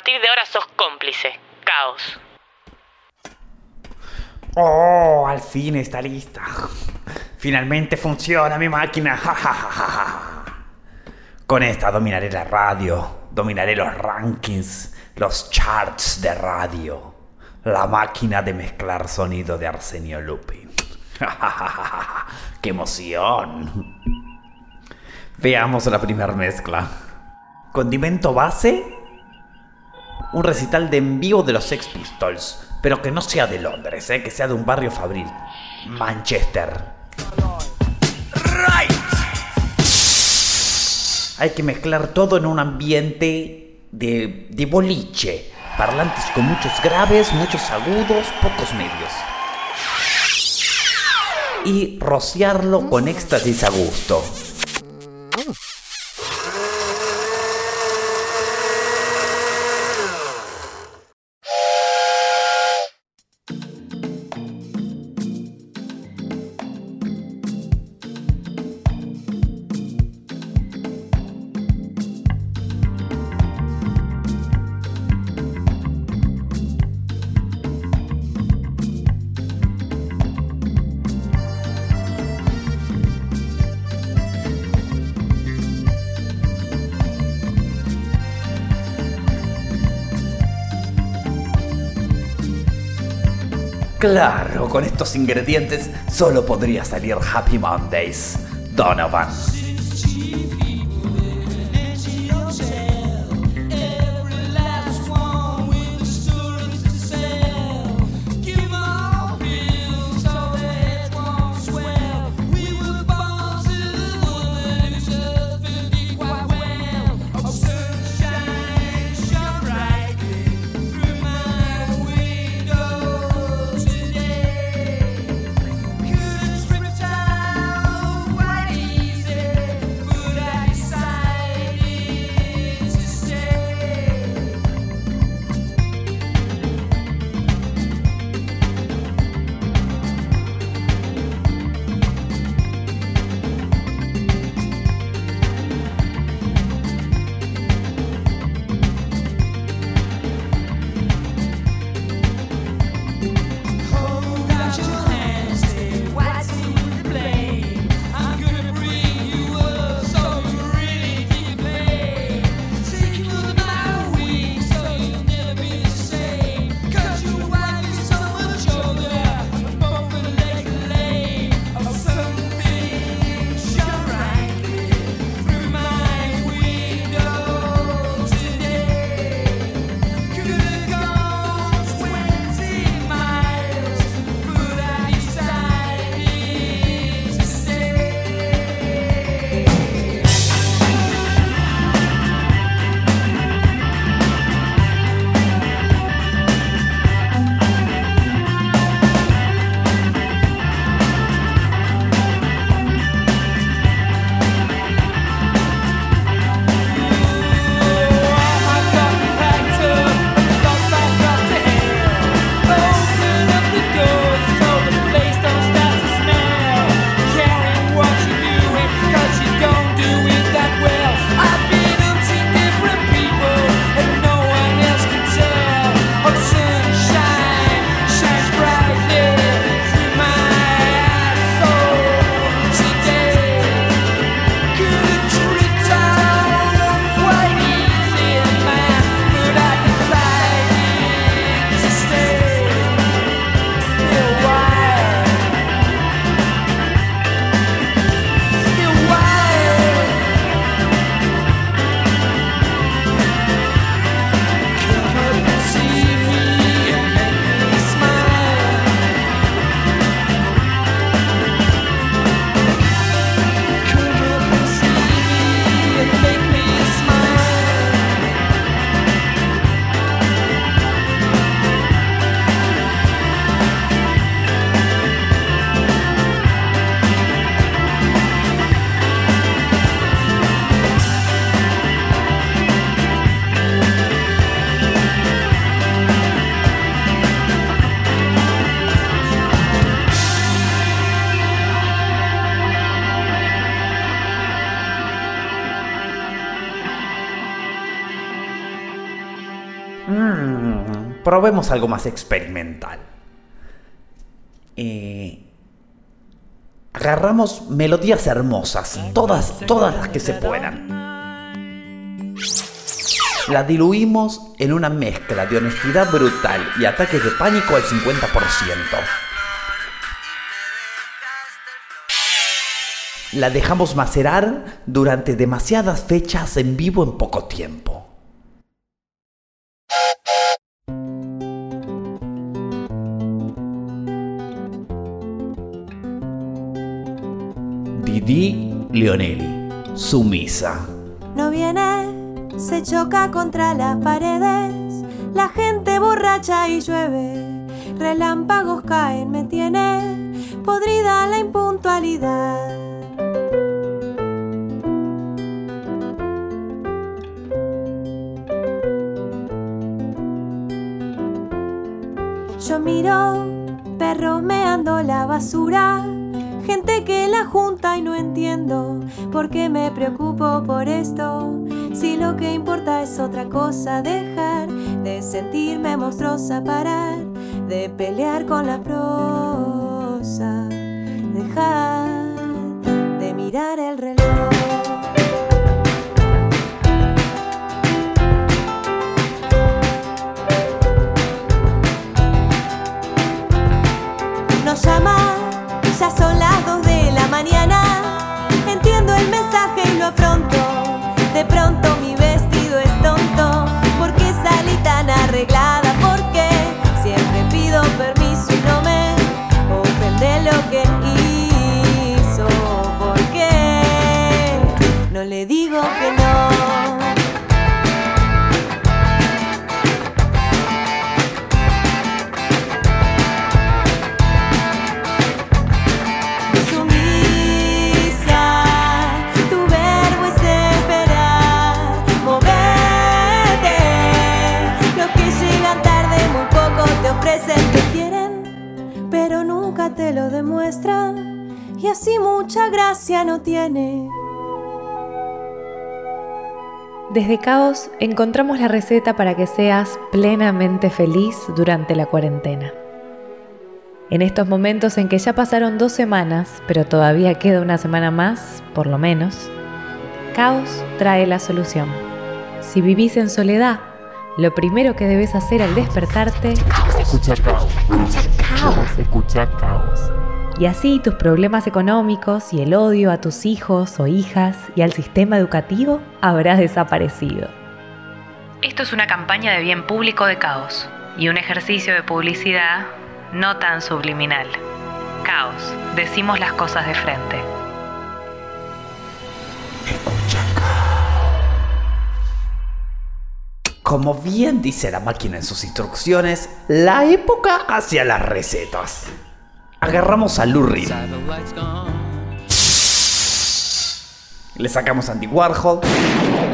partir de ahora sos cómplice. Caos. Oh, al fin está lista. Finalmente funciona mi máquina. Con esta dominaré la radio, dominaré los rankings, los charts de radio. La máquina de mezclar sonido de Arsenio Lupi. ¡Qué emoción! Veamos la primera mezcla. Condimento base. Un recital de envío de los Sex Pistols. Pero que no sea de Londres, ¿eh? que sea de un barrio fabril. Manchester. Hay que mezclar todo en un ambiente de, de boliche. Parlantes con muchos graves, muchos agudos, pocos medios. Y rociarlo con éxtasis a gusto. Claro, con estos ingredientes solo podría salir Happy Mondays. Donovan. Probemos algo más experimental. Eh, agarramos melodías hermosas, todas, todas las que se puedan. La diluimos en una mezcla de honestidad brutal y ataques de pánico al 50%. La dejamos macerar durante demasiadas fechas en vivo en poco tiempo. Didi Leonelli, sumisa. No viene, se choca contra las paredes, la gente borracha y llueve, relámpagos caen, me tiene podrida la impuntualidad. Yo miro, perros meando la basura, gente que la junta y no entiendo por qué me preocupo por esto. Si lo que importa es otra cosa, dejar de sentirme monstruosa, parar de pelear con la prosa, dejar de mirar el reloj. Nunca te lo demuestran. Y así mucha gracia no tiene. Desde Caos encontramos la receta para que seas plenamente feliz durante la cuarentena. En estos momentos en que ya pasaron dos semanas, pero todavía queda una semana más, por lo menos, Caos trae la solución. Si vivís en soledad, lo primero que debes hacer al despertarte Escucha caos. Caos. Escucha caos. y así tus problemas económicos y el odio a tus hijos o hijas y al sistema educativo habrá desaparecido. Esto es una campaña de bien público de Caos y un ejercicio de publicidad no tan subliminal. Caos, decimos las cosas de frente. Como bien dice la máquina en sus instrucciones, la época hacia las recetas. Agarramos a Lou Reed. Le sacamos Andy Warhol,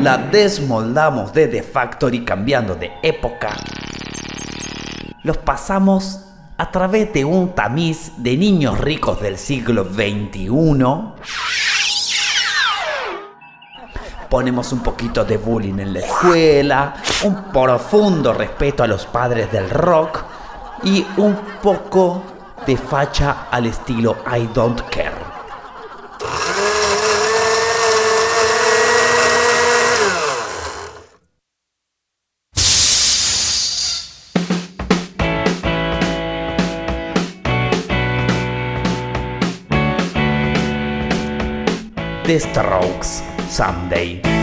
la desmoldamos de The Factory cambiando de época. Los pasamos a través de un tamiz de niños ricos del siglo XXI. Ponemos un poquito de bullying en la escuela, un profundo respeto a los padres del rock y un poco de facha al estilo I Don't Care. The Strokes, Sunday.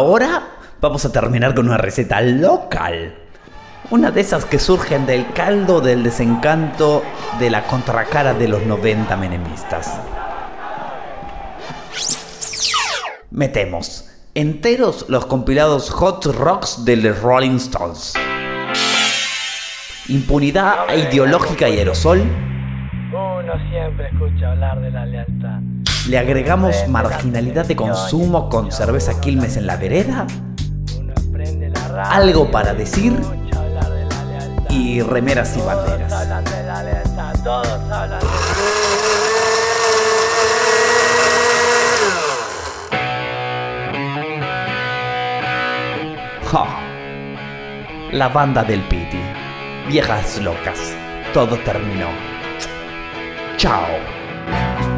Ahora vamos a terminar con una receta local. Una de esas que surgen del caldo del desencanto de la contracara de los 90 menemistas. Metemos enteros los compilados Hot Rocks de los Rolling Stones. Impunidad ideológica y aerosol uno siempre escucha hablar de la lealtad. ¿Le agregamos marginalidad de consumo con cerveza Quilmes en la vereda? Algo para decir y remeras y banderas. Ja. La banda del Piti. Viejas locas. Todo terminó. Tchau!